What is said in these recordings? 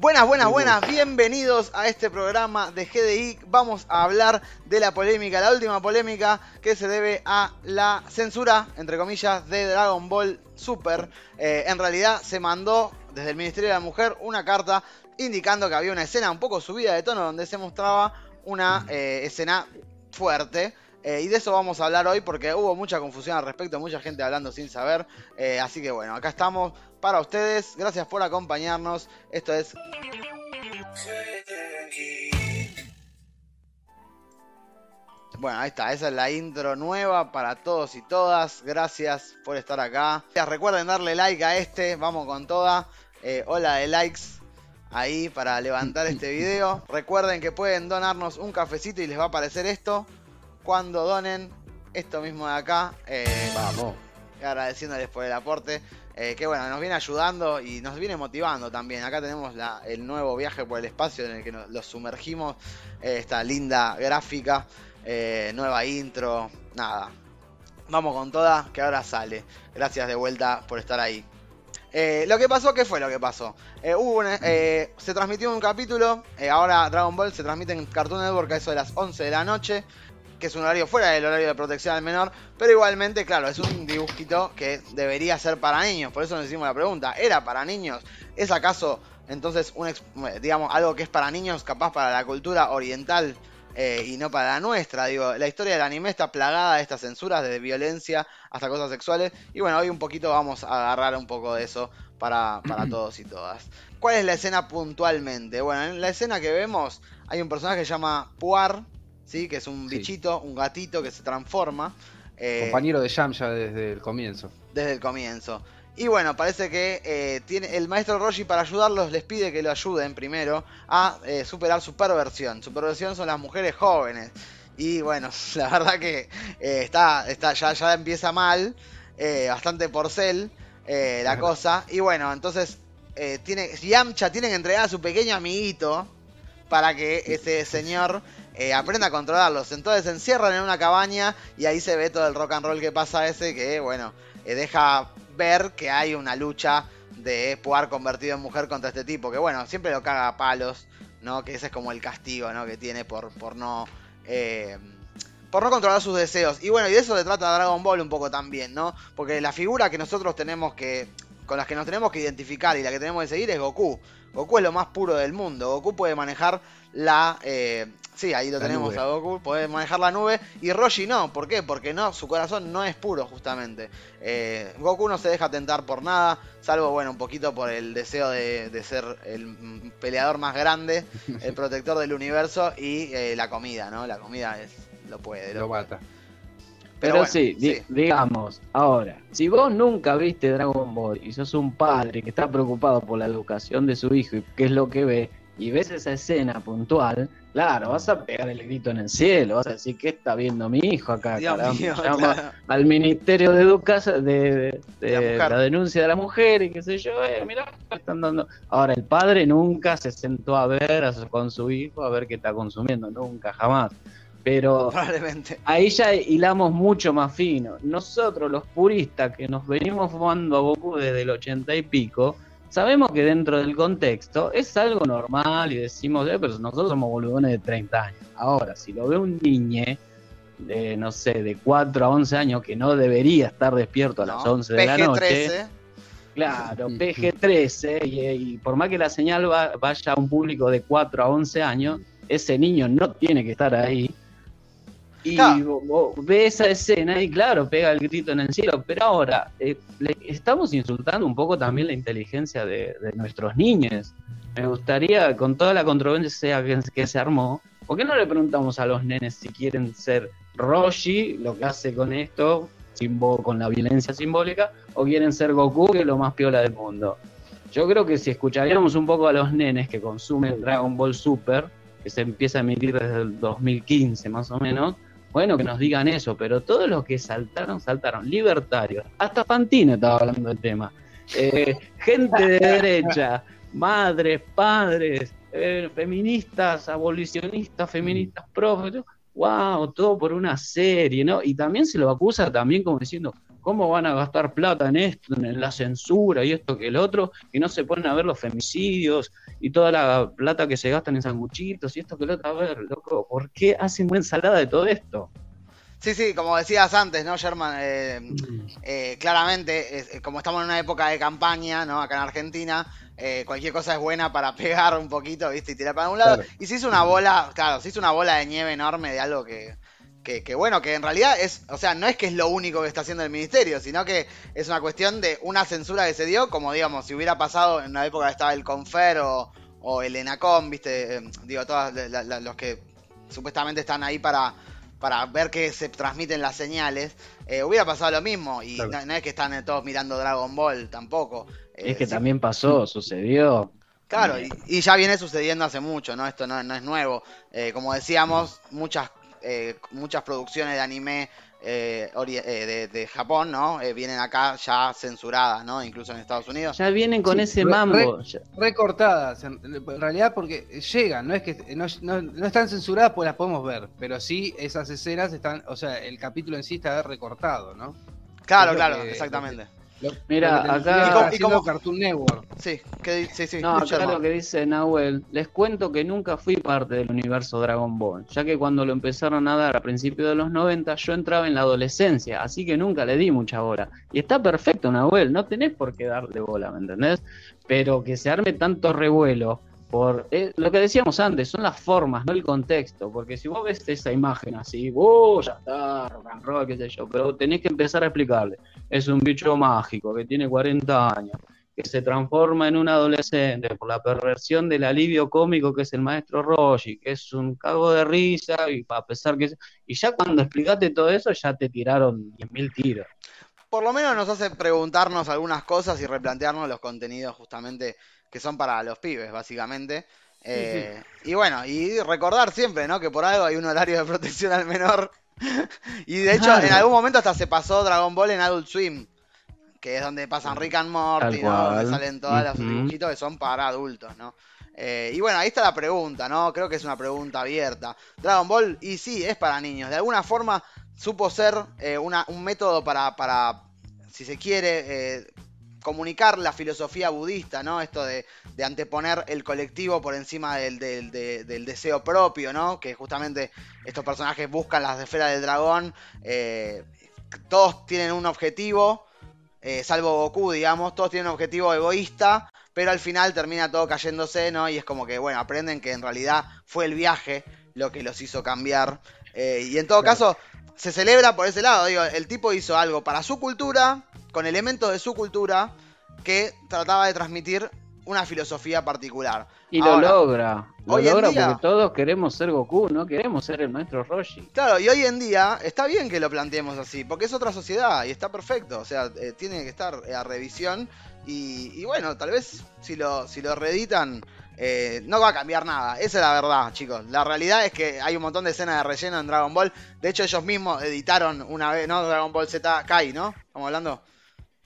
Buenas, buenas, buenas, bienvenidos a este programa de GDI. Vamos a hablar de la polémica, la última polémica que se debe a la censura, entre comillas, de Dragon Ball Super. Eh, en realidad se mandó desde el Ministerio de la Mujer una carta indicando que había una escena un poco subida de tono donde se mostraba una eh, escena fuerte. Eh, y de eso vamos a hablar hoy porque hubo mucha confusión al respecto, mucha gente hablando sin saber. así que bueno, acá estamos para ustedes. Gracias por acompañarnos. Esto es... Bueno, ahí está, esa es la intro nueva para todos y todas. Gracias por estar acá. Recuerden darle like a este, vamos con toda. Eh, hola de likes ahí para levantar este video. Recuerden que pueden donarnos un cafecito y les va a aparecer esto. Cuando donen esto mismo de acá. Eh, vamos. Agradeciéndoles por el aporte. Eh, que bueno, nos viene ayudando y nos viene motivando también. Acá tenemos el nuevo viaje por el espacio en el que nos, los sumergimos. Eh, esta linda gráfica, eh, nueva intro, nada. Vamos con toda, que ahora sale. Gracias de vuelta por estar ahí. lo que pasó, ¿qué fue lo que pasó? hubo se transmitió un capítulo, ahora Dragon Ball se transmite en Cartoon Network a eso de las 11 de la noche que es un horario fuera del horario de protección al menor, pero igualmente, claro, es un dibujito que debería ser para niños, por eso nos hicimos la pregunta, ¿era para niños? ¿Es acaso entonces un, digamos, algo que es para niños, capaz para la cultura oriental eh, y no para la nuestra? Digo, la historia del anime está plagada de estas censuras, desde violencia hasta cosas sexuales, y bueno, hoy un poquito vamos a agarrar un poco de eso para, para todos y todas. ¿Cuál es la escena puntualmente? Bueno, en la escena que vemos hay un personaje que se llama Puar, ¿sí? que es un bichito, un gatito que se transforma. Eh, Compañero de Yamcha desde el comienzo. Desde el comienzo. Y bueno, parece que eh, tiene, el maestro Roshi para ayudarlos les pide que lo ayuden primero a eh, superar su perversión. Su perversión son las mujeres jóvenes. Y bueno, la verdad que está, está, ya, ya empieza mal, bastante porcel la cosa. Y bueno, entonces tiene, Yamcha tiene que entregar a su pequeño amiguito para que ese señor eh, aprenda a controlarlos. Entonces se encierran en una cabaña y ahí se ve todo el rock and roll que pasa ese que, bueno, eh, deja ver que hay una lucha de Puar convertido en mujer contra este tipo, que bueno, siempre lo caga a palos, ¿no? Que ese es como el castigo, ¿no? Que tiene por, por no... Eh, por no controlar sus deseos. Y bueno, y de eso se trata Dragon Ball un poco también, ¿no? Porque la figura que nosotros tenemos que... con las que nos tenemos que identificar y la que tenemos que seguir es Goku. Goku es lo más puro del mundo. Goku puede manejar la, Sí, ahí lo tenemos a Goku, puede manejar la nube. Y Roshi no, ¿por qué? Porque no, su corazón no es puro, justamente. Eh, Goku no se deja tentar por nada, salvo, bueno, un poquito por el deseo de, ser el peleador más grande, el protector del universo y eh, la comida, ¿no? La comida es, lo puede. Lo, mata. Pero, sí, digamos, ahora, si vos nunca viste Dragon Ball y sos un padre que está preocupado por la educación de su hijo y qué es lo que ve, y ves esa escena puntual, claro, vas a pegar el grito en el cielo, vas a decir, ¿qué está viendo mi hijo acá? llama al Ministerio de Educación de, la, denuncia de la mujer y qué sé yo, eh, mirá, están dando. Ahora, el padre nunca se sentó a ver con su hijo, a ver qué está consumiendo, nunca, jamás. Pero ahí ya hilamos mucho más fino. Nosotros, los puristas que nos venimos fumando a Goku desde el ochenta y pico, sabemos que dentro del contexto es algo normal y decimos, eh, pero nosotros somos boludones de 30 años. Ahora, si lo ve un niño de, no sé, de 4 a 11 años que no debería estar despierto a las 11 de la noche. Claro, PG-13, y, por más que la señal vaya a un público de 4 a 11 años, ese niño no tiene que estar ahí. Y ve esa escena y claro, pega el grito en el cielo, pero ahora eh, le estamos insultando un poco también la inteligencia de, nuestros niños. Me gustaría, con toda la controversia que, que, se armó, ¿por qué no le preguntamos a los nenes si quieren ser Roshi, lo que hace con esto, con la violencia simbólica, o quieren ser Goku, que es lo más piola del mundo? Yo creo que si escucharíamos un poco a los nenes que consumen Dragon Ball Super, que se empieza a emitir desde el 2015 más o menos, bueno, que nos digan eso, pero todos los que saltaron, saltaron. Libertarios. Hasta Fantino estaba hablando del tema. Eh, gente de derecha, madres, padres, eh, feministas, abolicionistas, feministas, profes. Wow, todo por una serie, ¿no? Y también se lo acusa también como diciendo, ¿Cómo van a gastar plata en esto, en la censura y esto que el otro? Y no se ponen a ver los femicidios y toda la plata que se gastan en sanguchitos y esto que el otro. A ver, loco, ¿por qué hacen una ensalada de todo esto? Sí, sí, como decías antes, ¿no, Sherman? Eh, mm. eh, claramente, como estamos en una época de campaña, ¿no? Acá en Argentina, eh, cualquier cosa es buena para pegar un poquito, ¿viste? Y tirar para un lado. Y se hizo una bola, claro, se hizo una bola de nieve enorme de algo que, que, bueno, que en realidad es, o sea, no es que es lo único que está haciendo el ministerio, sino que es una cuestión de una censura que se dio, como digamos, si hubiera pasado en la época que estaba el Confer o, o el ENACOM, ¿viste? Eh, digo, todos los que supuestamente están ahí para, para ver que se transmiten las señales, eh, hubiera pasado lo mismo. Y no, es que están todos mirando Dragon Ball tampoco. es que también pasó, sucedió. Claro, y, ya viene sucediendo hace mucho, ¿no? Esto no, no es nuevo. como decíamos, muchas eh, muchas producciones de anime eh, eh, de, Japón, ¿no? vienen acá ya censuradas, ¿no? Incluso en Estados Unidos. Ya vienen con ese mambo. recortadas, en, realidad porque llegan, no es que no, están censuradas pues las podemos ver, pero sí esas escenas están, o sea, el capítulo en sí está recortado, ¿no? Claro, claro, exactamente. Mira, acá. Y como, Cartoon Network. Sí, que, sí, sí. No, acá lo que dice Nahuel. Les cuento que nunca fui parte del universo Dragon Ball, ya que cuando lo empezaron a dar a principios de los 90, yo entraba en la adolescencia, así que nunca le di mucha bola. Y está perfecto, Nahuel, no tenés por qué darle bola, ¿me entendés? Pero que se arme tanto revuelo por eh, lo que decíamos antes, son las formas, no el contexto, porque si vos ves esa imagen así, ¡oh, ya está, rock and qué sé yo! Pero tenés que empezar a explicarle, es un bicho mágico que tiene 40 años, que se transforma en un adolescente por la perversión del alivio cómico que es el maestro Roshi, que es un cago de risa, y a pesar que... Y ya cuando explicaste todo eso, ya te tiraron 10.000 tiros. Por lo menos nos hace preguntarnos algunas cosas y replantearnos los contenidos justamente que son para los pibes, básicamente. Eh, y bueno, y recordar siempre, ¿no? Que por algo hay un horario de protección al menor. y de hecho, en algún momento hasta se pasó Dragon Ball en Adult Swim, que es donde pasan Rick and Morty, ¿no? Donde salen todos los dibujitos que son para adultos, ¿no? Eh, y bueno, ahí está la pregunta, ¿no? Creo que es una pregunta abierta. Dragon Ball, y sí, es para niños. De alguna forma supo ser eh, una, un método para, para, si se quiere, comunicar la filosofía budista, ¿no? Esto de, anteponer el colectivo por encima del, deseo propio, ¿no? Que justamente estos personajes buscan las esferas del dragón. Eh, todos tienen un objetivo, eh, salvo Goku, digamos, todos tienen un objetivo egoísta, pero al final termina todo cayéndose, ¿no? Y es como que, bueno, aprenden que en realidad fue el viaje lo que los hizo cambiar. Eh, y en todo caso, se celebra por ese lado. Digo, el tipo hizo algo para su cultura, con elementos de su cultura, que trataba de transmitir una filosofía particular. Y lo logra. Lo logra porque todos queremos ser Goku, no queremos ser el maestro Roshi. Claro, y hoy en día está bien que lo planteemos así, porque es otra sociedad y está perfecto. O sea, eh, tiene que estar a revisión. Y, bueno, tal vez si lo, si lo reeditan eh, no va a cambiar nada. Esa es la verdad, chicos. La realidad es que hay un montón de escenas de relleno en Dragon Ball. De hecho, ellos mismos editaron una vez, ¿no? Dragon Ball Z Kai, ¿no? Estamos hablando.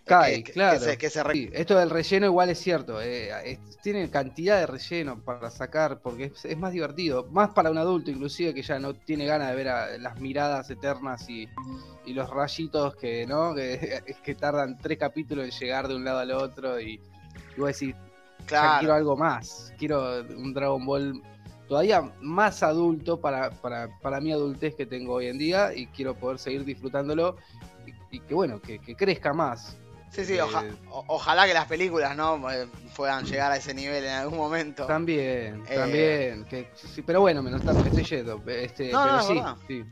Kai, claro. esto del relleno igual es cierto. Eh, tiene cantidad de relleno para sacar porque es, más divertido. Más para un adulto, inclusive, que ya no tiene ganas de ver las miradas eternas y, los rayitos que, ¿no? Que, que tardan tres capítulos en llegar de un lado al otro. Y, y vos decís, quiero algo más. Quiero un Dragon Ball todavía más adulto para, para, para mi adultez que tengo hoy en día y quiero poder seguir disfrutándolo y, que bueno, que, crezca más. Sí, sí, eh, ojalá que las películas no eh, puedan llegar a ese nivel en algún momento. También, eh, también. Que, sí, pero bueno, me, está, me estoy yendo. Este, pero sí, sí.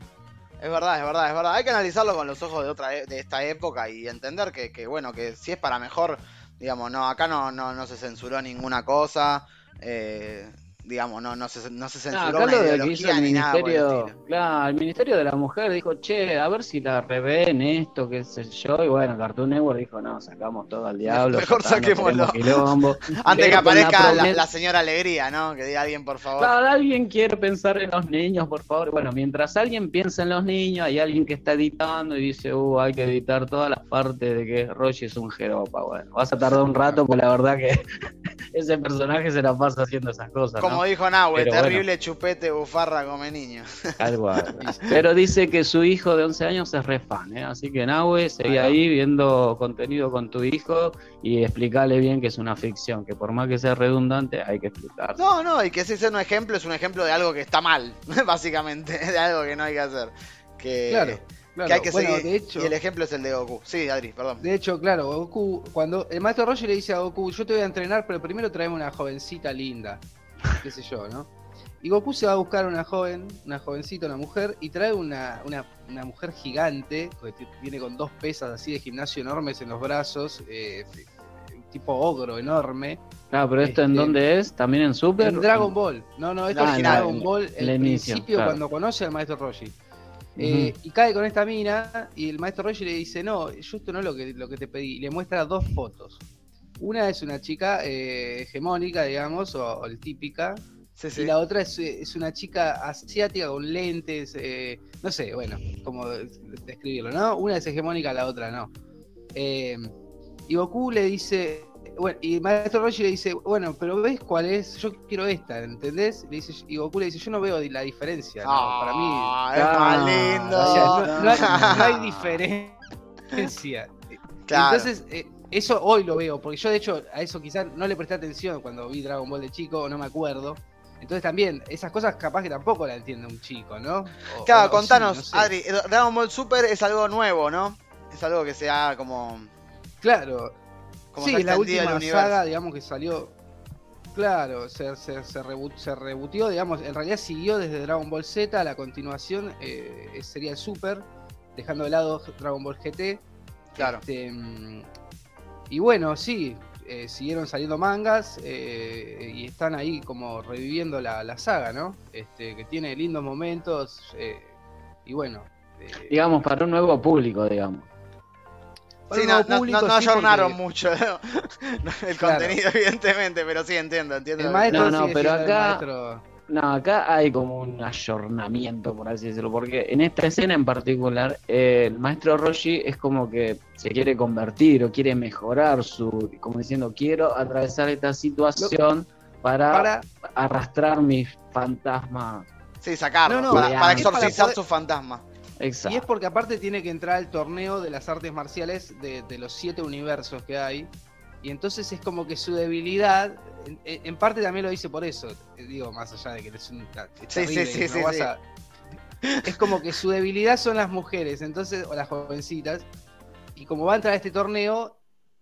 Es verdad, es verdad, es verdad. Hay que analizarlo con los ojos de otra e, de esta época y entender que, que bueno, que si es para mejor, Digamos, no, acá no, no, no se censuró ninguna cosa. Eh, digamos, no, no, se, no se censuró no, el ministerio, Claro, el Ministerio de la Mujer dijo, che, a ver si la revén esto, qué sé yo, y bueno, Cartoon Network dijo, no, sacamos todo al diablo. Mejor saquémoslo. Antes que aparezca la, señora Alegría, ¿no? Que diga alguien, por favor. Claro, alguien quiere pensar en los niños, por favor. Bueno, mientras alguien piensa en los niños, hay alguien que está editando y dice, uh, hay que editar todas las partes de que Roshi es un jeropa. Bueno, vas a tardar un rato, porque la verdad que ese personaje se la pasa haciendo esas cosas Como dijo Nahue, terrible chupete bufarra come niño. Algo Pero dice que su hijo de 11 años es re fan, ¿eh? así que Nahue, seguí ahí viendo contenido con tu hijo y explicarle bien que es una ficción, que por más que sea redundante hay que explicar. No, no, y que si es un ejemplo, es un ejemplo de algo que está mal, básicamente, de algo que no hay que hacer. Que... Claro. Que hay que seguir. De hecho, y el ejemplo es el de Goku. Sí, Adri, perdón. De hecho, claro, Goku, cuando el maestro Roger le dice a Goku, yo te voy a entrenar, pero primero traeme una jovencita linda. qué sé yo, ¿no? Y Goku se va a buscar una joven, una jovencita, una mujer, y trae una, una, una mujer gigante, que viene con dos pesas así de gimnasio enormes en los brazos, eh, tipo ogro enorme. Ah, pero esto en este, dónde es? ¿También en Super? En Dragon Ball. No, no, esto es en Dragon Ball, el, el principio cuando conoce al maestro Roshi. Eh, y cae con esta mina y el maestro Roger le dice, no, yo esto no es lo que, lo que te pedí. Y le muestra dos fotos. Una es una chica eh, hegemónica, digamos, o, típica. Y la otra es, una chica asiática con lentes, eh, no sé, bueno, como describirlo, ¿no? Una es hegemónica, la otra no. y Goku le dice, bueno, y Maestro Roshi le dice, bueno, pero ¿ves cuál es? Yo quiero esta, ¿entendés? Le dice, y Goku le dice, yo no veo la diferencia, para mí... Ah, es más lindo. no, hay, diferencia. Entonces, eh, eso hoy lo veo, porque yo de hecho a eso quizás no le presté atención cuando vi Dragon Ball de chico, no me acuerdo. Entonces también, esas cosas capaz que tampoco la entiende un chico, ¿no? claro, contanos, Adri, Dragon Ball Super es algo nuevo, ¿no? Es algo que sea como... Claro, sí, la última saga, digamos, que salió. Claro, se, se, se, rebutió, digamos, en realidad siguió desde Dragon Ball Z, la continuación eh, sería el Super, dejando de lado Dragon Ball GT. Claro. Este, y bueno, sí, eh, siguieron saliendo mangas eh, y están ahí como reviviendo la, la, saga, ¿no? Este, que tiene lindos momentos y bueno. digamos, para un nuevo público, digamos. Sí, no, no, ayornaron mucho el contenido, evidentemente, pero sí entiendo, entiendo. El maestro no, no, pero acá. No, acá hay como un ayornamiento, por así decirlo, porque en esta escena en particular, el maestro Roshi es como que se quiere convertir o quiere mejorar su, como diciendo, quiero atravesar esta situación para, arrastrar mis fantasmas. Sí, sacarlo, para, para, exorcizar su Y es porque aparte tiene que entrar al torneo de las artes marciales de, los siete universos que hay. Y entonces es como que su debilidad, en, parte también lo dice por eso, eh, digo, más allá de que es un... Sí, sí, sí, sí, Es como que su debilidad son las mujeres, entonces, o las jovencitas. Y como va a entrar a este torneo,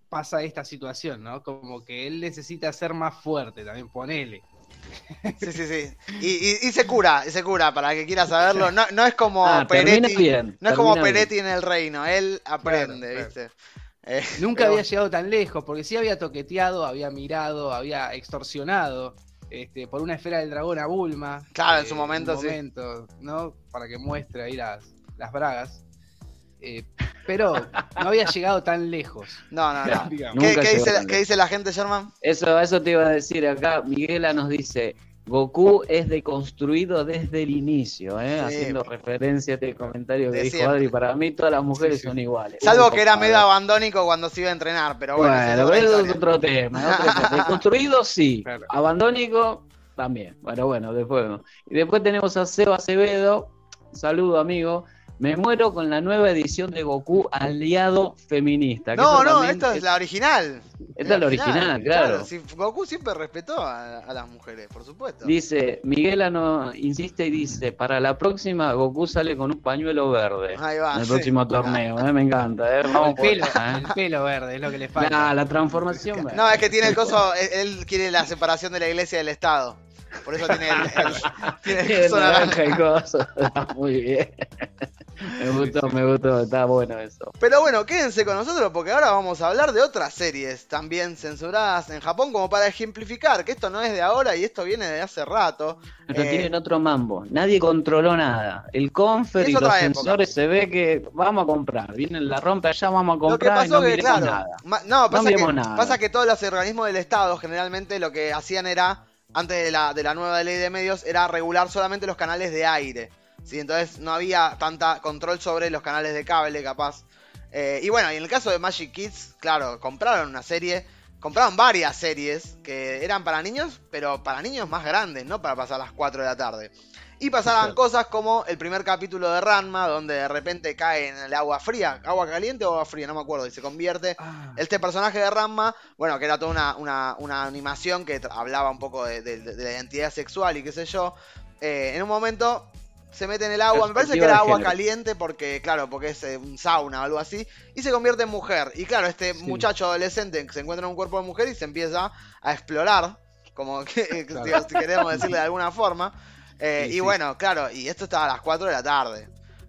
pasa esta situación, ¿no? Como que él necesita ser más fuerte, también ponele. Sí, sí, sí. Y, se cura, se cura, para que quiera saberlo. No, no es como ah, Peretti. no es como Peretti en el reino, él aprende, ¿viste? Eh, Nunca había llegado tan lejos, porque sí había toqueteado, había mirado, había extorsionado este, por una esfera del dragón a Bulma. Claro, en su eh, momento, sí. ¿no? Para que muestre ahí las, las bragas. Eh, pero no había llegado tan lejos. No, no, no. ¿Qué, dice, la gente, Sherman? Eso, eso te iba a decir acá. Miguela nos dice: Goku es deconstruido desde el inicio, ¿eh? haciendo referencia a este comentario que dijo Adri. Para mí, todas las mujeres son iguales. Salvo que era medio abandónico cuando se iba a entrenar, pero bueno. Bueno, eso es otro tema. Deconstruido, sí. Abandónico, también. Bueno, bueno, después. Y después tenemos a Seba Acevedo. Saludo, amigo me muero con la nueva edición de Goku aliado feminista. no, no, esta es, la original. Esta es la original, claro. Goku siempre respetó a, las mujeres, por supuesto. Dice, Miguel no insiste y dice, para la próxima Goku sale con un pañuelo verde. Ahí va. En el próximo torneo, eh, me encanta. Eh. el, pelo, ¿eh? el pelo verde, es lo que le falta. la transformación No, es que tiene el coso, él quiere la separación de la iglesia y del Estado. Por eso tiene el, tiene el naranja y cosas. Muy bien. Me gustó, me gustó, está bueno eso. Pero bueno, quédense con nosotros porque ahora vamos a hablar de otras series también censuradas en Japón como para ejemplificar que esto no es de ahora y esto viene de hace rato. Pero eh, tienen otro mambo, nadie controló nada. El confer y los sensores se ve que vamos a comprar, vienen la rompe allá, vamos a comprar y no que, nada. no, pasa, que, pasa que todos los organismos del Estado generalmente lo que hacían era antes de la, de la nueva ley de medios, era regular solamente los canales de aire. ¿Sí? Entonces no había tanta control sobre los canales de cable, capaz. Eh, y bueno, y en el caso de Magic Kids, claro, compraron una serie compraron varias series que eran para niños, pero para niños más grandes, no para pasar las 4 de la tarde. Y pasaban cosas como el primer capítulo de Ranma, donde de repente cae en el agua fría, agua caliente o agua fría, no me acuerdo, y se convierte. Ah. Este personaje de Ranma, bueno, que era toda una, animación que hablaba un poco de, la identidad sexual y qué sé yo. Eh, en un momento se mete en el agua, me parece que era agua caliente porque, claro, porque es eh, un sauna o algo así, y se convierte en mujer. Y claro, este muchacho adolescente se encuentra en un cuerpo de mujer y se empieza a explorar, como que, si queremos decirle de alguna forma. Eh, y bueno, claro, y esto estaba a las 4 de la tarde.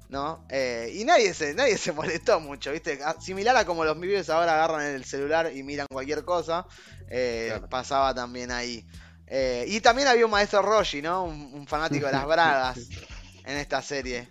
¿no? Eh, y nadie se, nadie se molestó mucho, ¿viste? Similar a como los pibes ahora agarran el celular y miran cualquier cosa, pasaba también ahí. y también había un maestro Roshi, ¿no? Un, fanático de las bragas. En esta serie.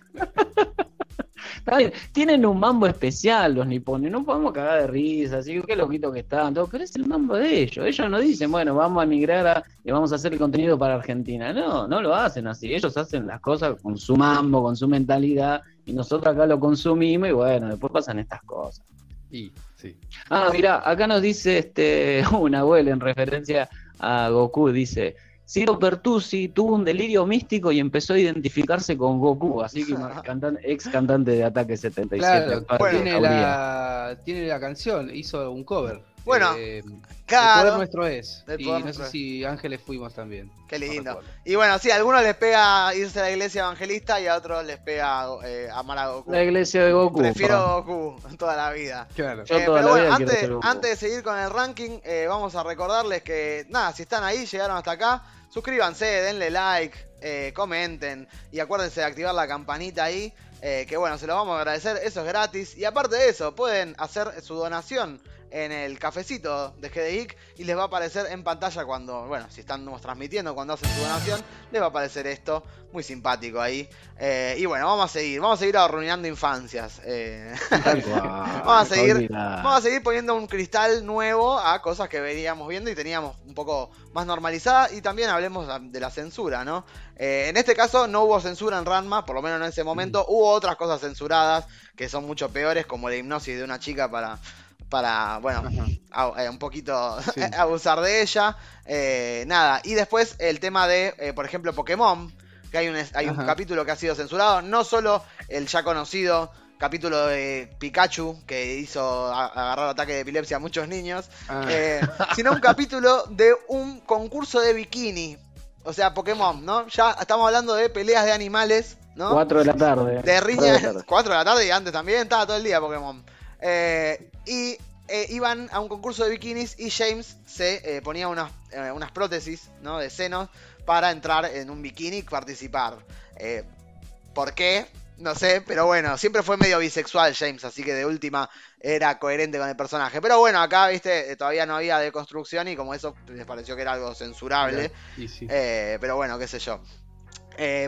Tienen un mambo especial los nipones, no podemos cagar de risa, así que qué loquito que están, todo, pero es el mambo de ellos. Ellos no dicen, bueno, vamos a migrar y vamos a hacer el contenido para Argentina. No, no lo hacen así. Ellos hacen las cosas con su mambo, con su mentalidad, y nosotros acá lo consumimos y bueno, después pasan estas cosas. Y, sí. Ah, mira, acá nos dice este una abuela en referencia a Goku, dice, Ciro Pertusi tuvo un delirio místico y empezó a identificarse con Goku, así que ex cantante de Ataque 77. Claro, tiene, la, tiene la canción, hizo un cover. Bueno, eh, claro. El poder nuestro es. y no sé si Ángeles fuimos también. Qué lindo. y bueno, sí, a algunos les pega irse a la iglesia evangelista y a otros les pega eh, amar a Goku. La iglesia de Goku. Prefiero Goku toda la vida. Claro. Yo eh, toda pero la bueno, vida antes, antes de seguir con el ranking, eh, vamos a recordarles que, nada, si están ahí, llegaron hasta acá, suscríbanse, denle like, comenten y acuérdense de activar la campanita ahí. que bueno, se lo vamos a agradecer, eso es gratis. Y aparte de eso, pueden hacer su donación en el cafecito de GDIC y les va a aparecer en pantalla cuando, bueno, si estamos transmitiendo, cuando hacen su donación, les va a aparecer esto, muy simpático ahí. Eh, y bueno, vamos a seguir, vamos a seguir arruinando infancias. Eh. vamos, a seguir, vamos a seguir poniendo un cristal nuevo a cosas que veníamos viendo y teníamos un poco más normalizada y también hablemos de la censura, ¿no? Eh, en este caso no hubo censura en Ranma, por lo menos en ese momento, hubo otras cosas censuradas que son mucho peores, como la hipnosis de una chica para para, bueno, eh, un poquito abusar de ella. Eh, nada, y después el tema de, eh, por ejemplo, Pokémon, que hay un, hay un capítulo que ha sido censurado, no solo el ya conocido capítulo de Pikachu que hizo agarrar ataque de epilepsia a muchos niños, ah. sino un capítulo de un concurso de bikini. O sea, Pokémon, ¿no? Ya estamos hablando de peleas de animales, ¿no? 4 de la tarde. De riñas, 4 de la tarde y antes también, estaba todo el día Pokémon. Eh, y eh, iban a un concurso de bikinis y James se eh, ponía unas, unas prótesis ¿no? de senos para entrar en un bikini y participar. ¿Por qué? No sé, pero bueno, siempre fue medio bisexual James, así que de última era coherente con el personaje. Pero bueno, acá, viste, todavía no había deconstrucción y como eso les pareció que era algo censurable. pero bueno, qué sé yo.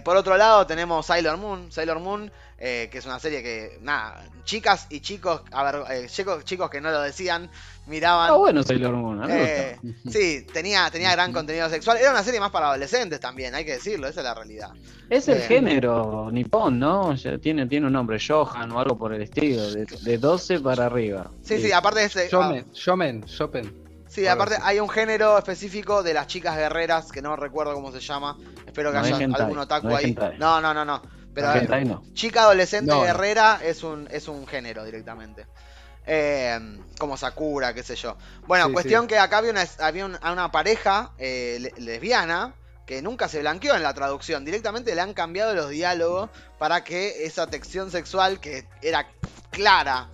Por otro lado tenemos Sailor Moon. Sailor Moon eh, que es una serie que, nada, chicas y chicos, a ver, eh, chicos, chicos que no lo decían, miraban. Ah, bueno Sailor Moon, eh, Sí, tenía, tenía gran contenido sexual. Era una serie más para adolescentes también, hay que decirlo, esa es la realidad. Es el género nipón, ¿no? tiene, tiene un nombre, Johan o algo por el estilo, de, 12 para arriba. Sí, sí, aparte de ese. Shomen, Shomen, Shopen. Sí, aparte hay un género específico de las chicas guerreras que no recuerdo cómo se llama. Espero que haya algún otaku ahí. No, no, no, no. Pero chica adolescente guerrera es un, es un género directamente. Eh, como Sakura, qué sé yo. Bueno, cuestión que acá había una, había una pareja eh, lesbiana que nunca se blanqueó en la traducción. Directamente le han cambiado los diálogos para que esa texción sexual que era clara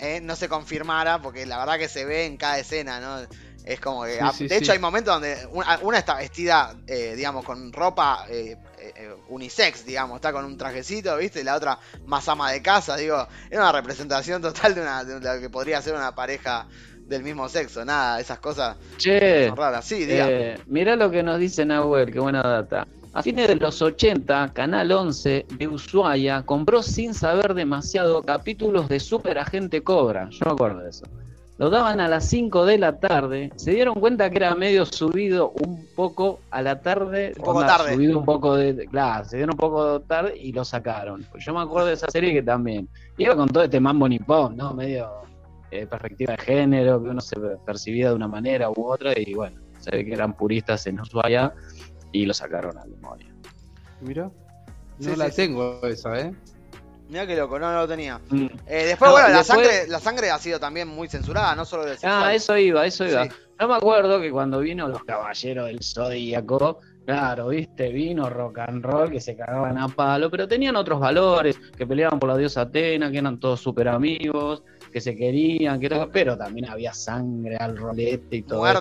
eh, no se confirmara, porque la verdad que se ve en cada escena, ¿no? Es como que. de hecho, hay momentos donde una, está vestida, digamos, con ropa eh, unisex, digamos, está con un trajecito, ¿viste? Y la otra más ama de casa, digo, era una representación total de, una, de lo que podría ser una pareja del mismo sexo, nada, esas cosas son raras. Sí, eh, mira lo que nos dice Nahuel, qué buena data. A fines de los 80, Canal 11 de Ushuaia compró sin saber demasiado capítulos de Super Agente Cobra. Yo me acuerdo de eso lo daban a las 5 de la tarde, se dieron cuenta que era medio subido un poco a la tarde, un poco tarde. subido un poco de, claro, se dieron un poco tarde y lo sacaron. Yo me acuerdo de esa serie que también iba con todo este mambo nipón, ¿no? Medio eh, perspectiva de género, que uno se percibía de una manera u otra, y bueno, se ve que eran puristas en Ushuaia y lo sacaron a memoria. Mira, no la tengo esa, ¿eh? Mira que loco, no, lo tenía. Mm. Eh, después, bueno, la, sangre, la sangre ha sido también muy censurada, no solo del Ah, eso iba, eso iba. No me acuerdo que cuando vino los caballeros del Zodíaco, claro, viste, vino rock and roll que se cagaban a palo, pero tenían otros valores, que peleaban por la diosa Atena, que eran todos súper amigos, que se querían, que pero también había sangre al rolete y todo eso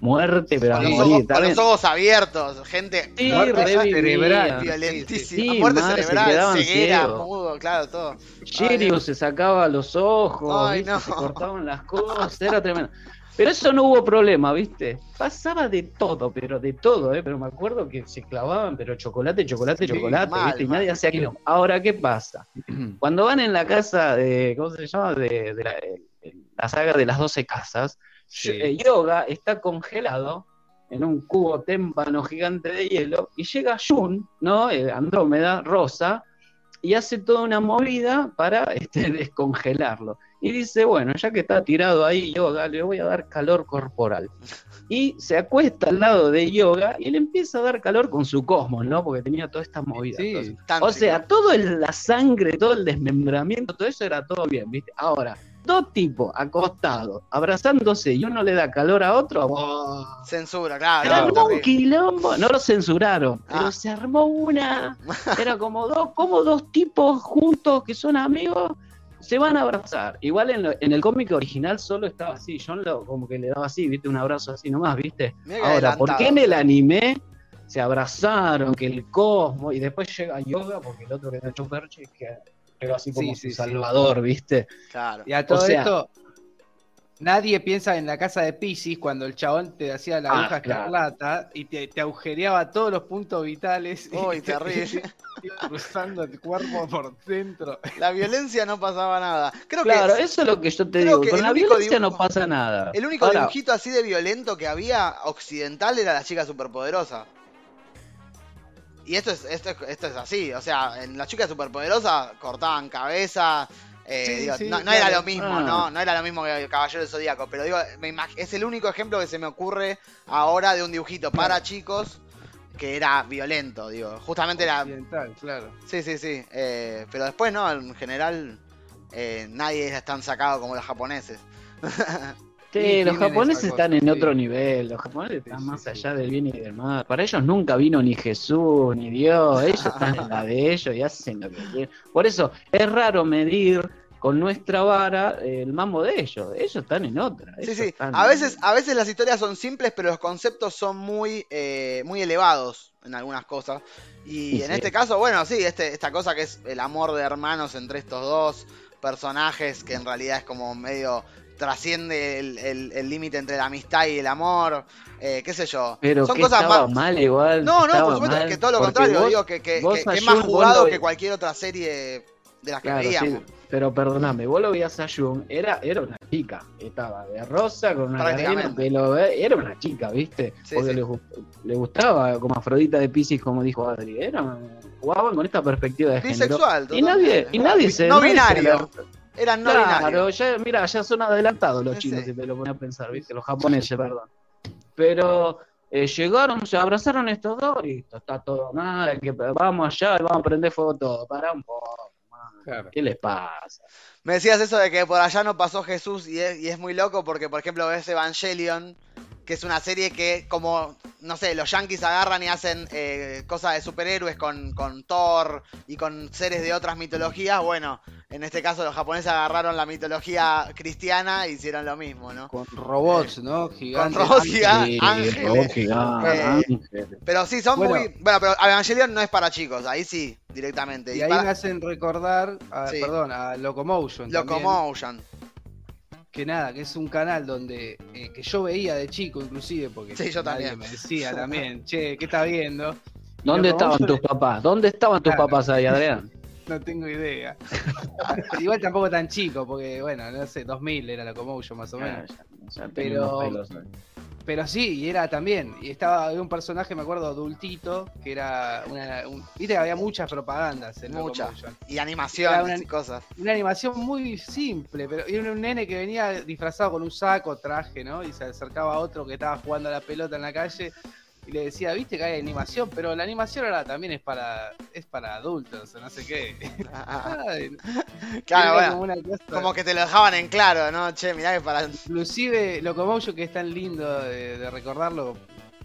muerte, pero con, a los morir. Ojos, con los ojos abiertos, gente sí, cerebral, violentísima, sí, muerte cerebral, ceguera, mudo, claro, todo. Shiryu se sacaba los ojos, se cortaban las cosas, era tremendo. Pero eso no hubo problema, ¿viste? Pasaba de todo, pero de todo, ¿eh? Pero me acuerdo que se clavaban, pero chocolate, chocolate, chocolate, ¿viste? Y nadie hacía aquello. Ahora, ¿qué pasa? Cuando van en la casa de, ¿cómo se llama? De, de la, la, saga de las 12 casas, eh, Yoga está congelado en un cubo témpano gigante de hielo y llega Jun, ¿no? Eh, Andrómeda, Rosa, y hace toda una movida para este, descongelarlo. Y dice, bueno, ya que está tirado ahí Yoga, le voy a dar calor corporal. Y se acuesta al lado de Yoga y le empieza a dar calor con su cosmos, ¿no? Porque tenía toda esta movida. o sea, todo la sangre, todo el desmembramiento, todo eso era todo bien, ¿viste? Ahora, dos tipos acostados, abrazándose y uno le da calor a otro, censura, claro. Se armó un quilombo, no lo censuraron, pero ah. se armó una, era como dos, como dos tipos juntos que son amigos, se van a abrazar. Igual en, el cómic original solo estaba así, John lo, como que le daba así, viste, un abrazo así nomás, viste. Ahora, ¿por qué en el anime se abrazaron, que el cosmo, y después llega Yoga, porque el otro que era Perche, que pero así como Salvador, ¿viste? Claro. Y a todo esto, nadie piensa en la casa de Pisces cuando el chabón te hacía la aguja ah, escarlata y te, agujereaba todos los puntos vitales. Uy, terrible. cruzando el cuerpo por dentro. La violencia no pasaba nada. Creo claro, eso es lo que yo te digo. Con la violencia no pasa nada. El único dibujito así de violento que había occidental era la chica superpoderosa. Y esto es, esto, esto es así, o sea, en la chica superpoderosa cortaban cabeza, eh, no, era lo mismo, ah. ¿no? No era lo mismo que el Caballero del Zodíaco, pero digo, me es el único ejemplo que se me ocurre ahora de un dibujito para chicos que era violento, digo. Justamente era. claro. Sí, sí, sí. Eh, pero después, ¿no? En general, eh, nadie es tan sacado como los japoneses. Sí, los japoneses están en otro nivel, los japoneses están más allá del bien y del mal. Para ellos nunca vino ni Jesús, ni Dios, ellos están en la de ellos y hacen lo que quieren. Por eso es raro medir con nuestra vara el mambo de ellos. Ellos están en otra. Sí, sí. A veces, a veces las historias son simples, pero los conceptos son muy, eh, muy elevados en algunas cosas. Y en este caso, bueno, sí, este, esta cosa que es el amor de hermanos entre estos dos personajes, que en realidad es como medio trasciende el límite entre la amistad y el amor, eh, qué sé yo. Pero Son cosas más... mal igual. No, no, por supuesto, que todo lo contrario, digo que, que, es más jugado que cualquier otra serie de las que veíamos. pero perdóname, vos lo veías a Jun, era, era una chica, estaba de rosa con una cadena, pelo, era una chica, ¿viste? Porque Le, le, gustaba como Afrodita de Pisces, como dijo Adri, era, jugaban con esta perspectiva de Bisexual, género. Y nadie, y nadie se... No binario. Eran no claro, ya, mira, ya son adelantados los chinos, si te lo pones a pensar, ¿viste? Los japoneses, perdón. Pero eh, llegaron, se abrazaron estos dos y está todo mal, que vamos allá y vamos a prender fuego todo. Para un poco, ¿qué les pasa? Me decías eso de que por allá no pasó Jesús y es, y es muy loco porque, por ejemplo, ves Evangelion que es una serie que como, no sé, los yankees agarran y hacen eh, cosas de superhéroes con, con Thor y con seres de otras mitologías, bueno, en este caso los japoneses agarraron la mitología cristiana e hicieron lo mismo, ¿no? Con robots, ¿no? Gigantes. Con robots gigantes, ángeles. Eh, pero sí, son muy... Bueno, pero Evangelion no es para chicos, ahí sí, directamente. Y, ahí me hacen recordar, a, perdón, a Locomotion. Locomotion que nada, que es un canal donde eh, que yo veía de chico inclusive, porque sí, yo también. me decía también, che, ¿qué estás viendo? ¿Dónde estaban tus papás? ¿Dónde estaban tus papás ahí, Adrián? No tengo idea. Igual tampoco tan chico, porque bueno, no sé, 2000 era la Locomotion más o menos. pero, pero sí, y era también. Y estaba un personaje, me acuerdo, adultito, que era una. Viste que había muchas propagandas en Muchas. Y animaciones y cosas. Una animación muy simple, pero era un nene que venía disfrazado con un saco, traje, ¿no? Y se acercaba a otro que estaba jugando a la pelota en la calle y le decía, viste que hay animación, pero la animación ahora también es para es para adultos, no sé qué. claro, bueno, como, que te lo dejaban en claro, ¿no? Che, mirá que para... Inclusive Locomotion, que es tan lindo de, recordarlo,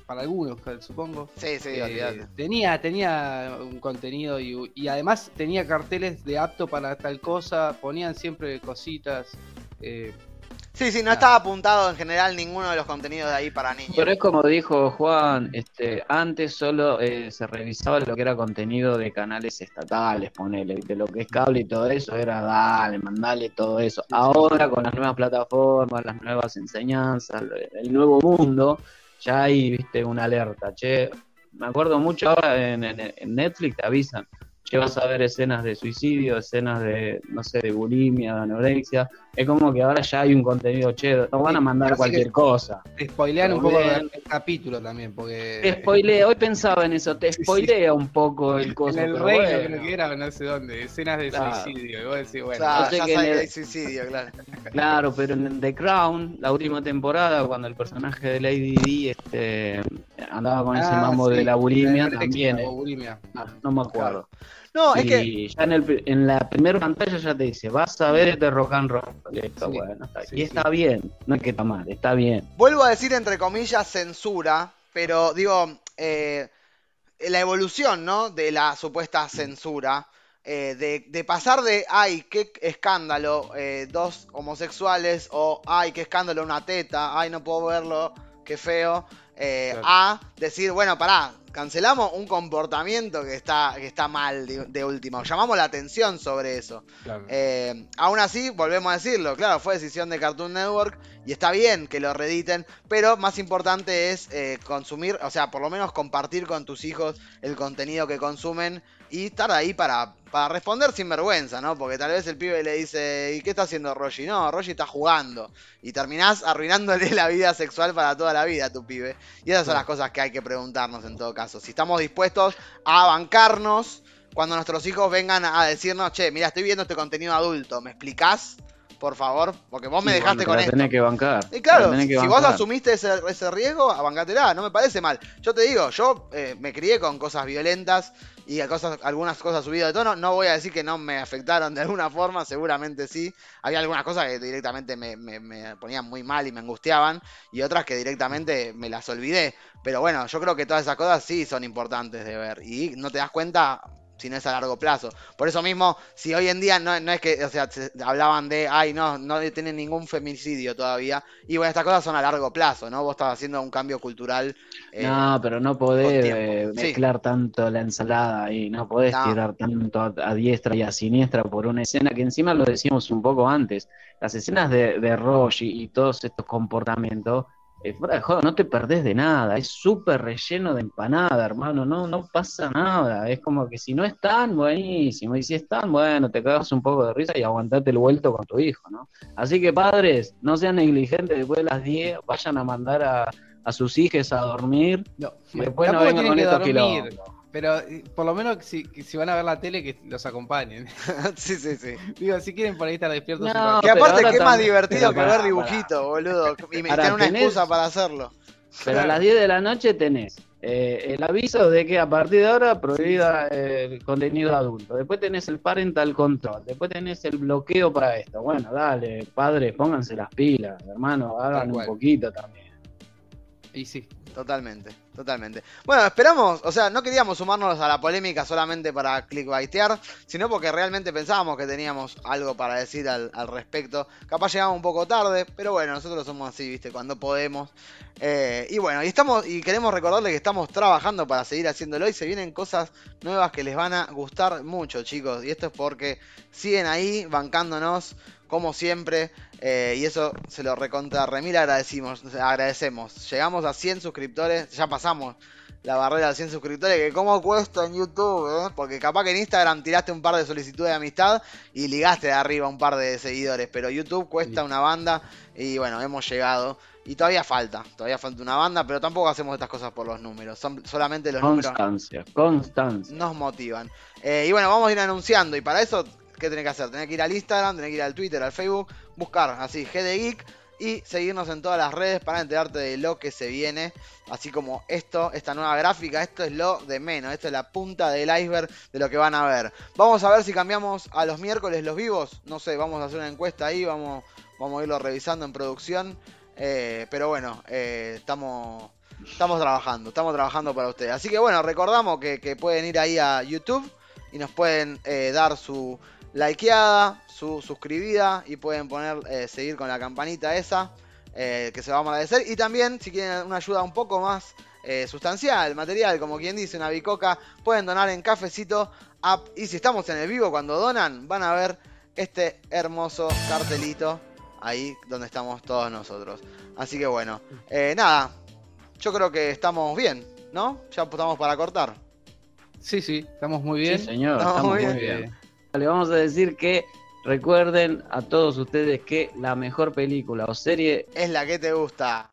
para algunos, supongo. Sí, sí, eh, tenía, tenía un contenido y, y, además tenía carteles de apto para tal cosa, ponían siempre cositas. Eh, Sí, sí, no estaba apuntado en general ninguno de los contenidos de ahí para niños. Pero es como dijo Juan, este, antes solo eh, se revisaba lo que era contenido de canales estatales, ponele, de lo que es cable y todo eso, era dale, mandale todo eso. Ahora con las nuevas plataformas, las nuevas enseñanzas, el nuevo mundo, ya hay, viste, una alerta, che. Me acuerdo mucho ahora en, en Netflix te avisan, vas a ver escenas de suicidio, escenas de, no sé, de bulimia, de anorexia. Es como que ahora ya hay un contenido, che, no van a mandar cualquier cosa. Te spoilean un poco el capítulo también, porque... Te spoilea, hoy pensaba en eso, te spoilea un poco el coso. En el reino creo que era, no sé dónde, escenas de suicidio. Y vos decís, bueno, claro, ya que el... suicidio, claro. Claro, pero en The Crown, la última temporada, cuando el personaje de Lady Di este, andaba con ese ah, mambo de la bulimia, también. Eh. bulimia. Ah, no me acuerdo. No, es que. Ya en, la primera pantalla ya te dice, vas a ver este rock and roll. y está bien, no es que está mal, está bien. Vuelvo a decir entre comillas censura, pero digo, eh, la evolución, ¿no? De la supuesta censura. Eh, de, pasar de, ay, qué escándalo, eh, dos homosexuales, o ay, qué escándalo, una teta, ay, no puedo verlo, qué feo, a decir, bueno, pará, cancelamos un comportamiento que está, que está mal de, último. Llamamos la atención sobre eso. Eh, aún así, volvemos a decirlo, claro, fue decisión de Cartoon Network y está bien que lo rediten, pero más importante es eh, consumir, o sea, por lo menos compartir con tus hijos el contenido que consumen y estar ahí para, para responder sin vergüenza, ¿no? Porque tal vez el pibe le dice, ¿y qué está haciendo Roshi? No, Roshi está jugando. Y terminás arruinándole la vida sexual para toda la vida a tu pibe. Y esas son las cosas que hay que preguntarnos en todo caso. Si estamos dispuestos a bancarnos cuando nuestros hijos vengan a decirnos, che, mira, estoy viendo este contenido adulto, ¿me explicás? Por favor, porque vos me dejaste con esto. Tenés que bancar. Y claro, si vos asumiste ese, ese riesgo, bancatela, no me parece mal. Yo te digo, yo eh, me crié con cosas violentas y cosas, algunas cosas subidas de tono. No voy a decir que no me afectaron de alguna forma, seguramente sí. Había algunas cosas que directamente me, me ponían muy mal y me angustiaban, y otras que directamente me las olvidé. Pero bueno, yo creo que todas esas cosas sí son importantes de ver. Y no te das cuenta si no es a largo plazo. Por eso mismo, si hoy en día no, es que, o sea, hablaban de, ay, no, no tienen ningún femicidio todavía, y bueno, estas cosas son a largo plazo, ¿no? Vos estás haciendo un cambio cultural. Eh, no, pero no podés eh, mezclar tanto la ensalada y no podés tirar tanto a, diestra y a siniestra por una escena que encima lo decíamos un poco antes. Las escenas de, de Roche y todos estos comportamientos eh, fuera de no te perdés de nada, es súper relleno de empanada, hermano, no, no pasa nada, es como que si no están, buenísimo, y si están, bueno, te cagas un poco de risa y aguantate el vuelto con tu hijo, ¿no? Así que padres, no sean negligentes, después de las 10 vayan a mandar a, a sus hijos a dormir, no, después no vengan con estos kilómetros. Pero eh, por lo menos si, si, van a ver la tele, que los acompañen. sí, sí, sí. Digo, si quieren por ahí estar despiertos. que aparte, que es más divertido que ver dibujitos, boludo. Y me tienen una excusa para hacerlo. Pero a las 10 de la noche tenés eh, el aviso de que a partir de ahora prohibida el contenido adulto. Después tenés el parental control. Después tenés el bloqueo para esto. Bueno, dale, padres, pónganse las pilas, hermano, hagan un poquito también. Y sí. Totalmente, totalmente. Bueno, esperamos, o sea, no queríamos sumarnos a la polémica solamente para clickbaitear, sino porque realmente pensábamos que teníamos algo para decir al, respecto. Capaz llegamos un poco tarde, pero bueno, nosotros somos así, viste, cuando podemos. Eh, y bueno, y estamos, y queremos recordarles que estamos trabajando para seguir haciéndolo y se vienen cosas nuevas que les van a gustar mucho, chicos. Y esto es porque siguen ahí bancándonos como siempre. Eh, y eso se lo recontra remil agradecimos, agradecemos. Llegamos a 100 suscriptores, ya pasamos la barrera de 100 suscriptores, que como cuesta en YouTube, eh? porque capaz que en Instagram tiraste un par de solicitudes de amistad y ligaste de arriba un par de seguidores, pero YouTube cuesta una banda y bueno, hemos llegado. Y todavía falta, todavía falta una banda, pero tampoco hacemos estas cosas por los números. Son solamente los constancia, números. Constancia, Nos motivan. Eh, y bueno, vamos a ir anunciando. Y para eso, ¿qué tenés que hacer? Tenés que ir al Instagram, tenés que ir al Twitter, al Facebook, buscar así, GD Geek y seguirnos en todas las redes para enterarte de lo que se viene. Así como esto, esta nueva gráfica, esto es lo de menos, esto es la punta del iceberg de lo que van a ver. Vamos a ver si cambiamos a los miércoles los vivos. No sé, vamos a hacer una encuesta ahí, vamos, vamos a irlo revisando en producción. Eh, pero bueno, eh, estamos, estamos trabajando, estamos trabajando para ustedes. Así que bueno, recordamos que, pueden ir ahí a YouTube y nos pueden eh, dar su likeada, su suscribida y pueden poner, eh, seguir con la campanita esa, eh, que se va a agradecer. Y también, si quieren una ayuda un poco más eh, sustancial, material, como quien dice, una bicoca, pueden donar en Cafecito App. Y si estamos en el vivo, cuando donan, van a ver este hermoso cartelito ahí donde estamos todos nosotros. Así que bueno, nada, yo creo que estamos bien, ¿no? Ya estamos para cortar. Sí, sí, estamos muy bien. Sí, señor, estamos, muy bien. Le vamos a decir que recuerden a todos ustedes que la mejor película o serie es la que te gusta.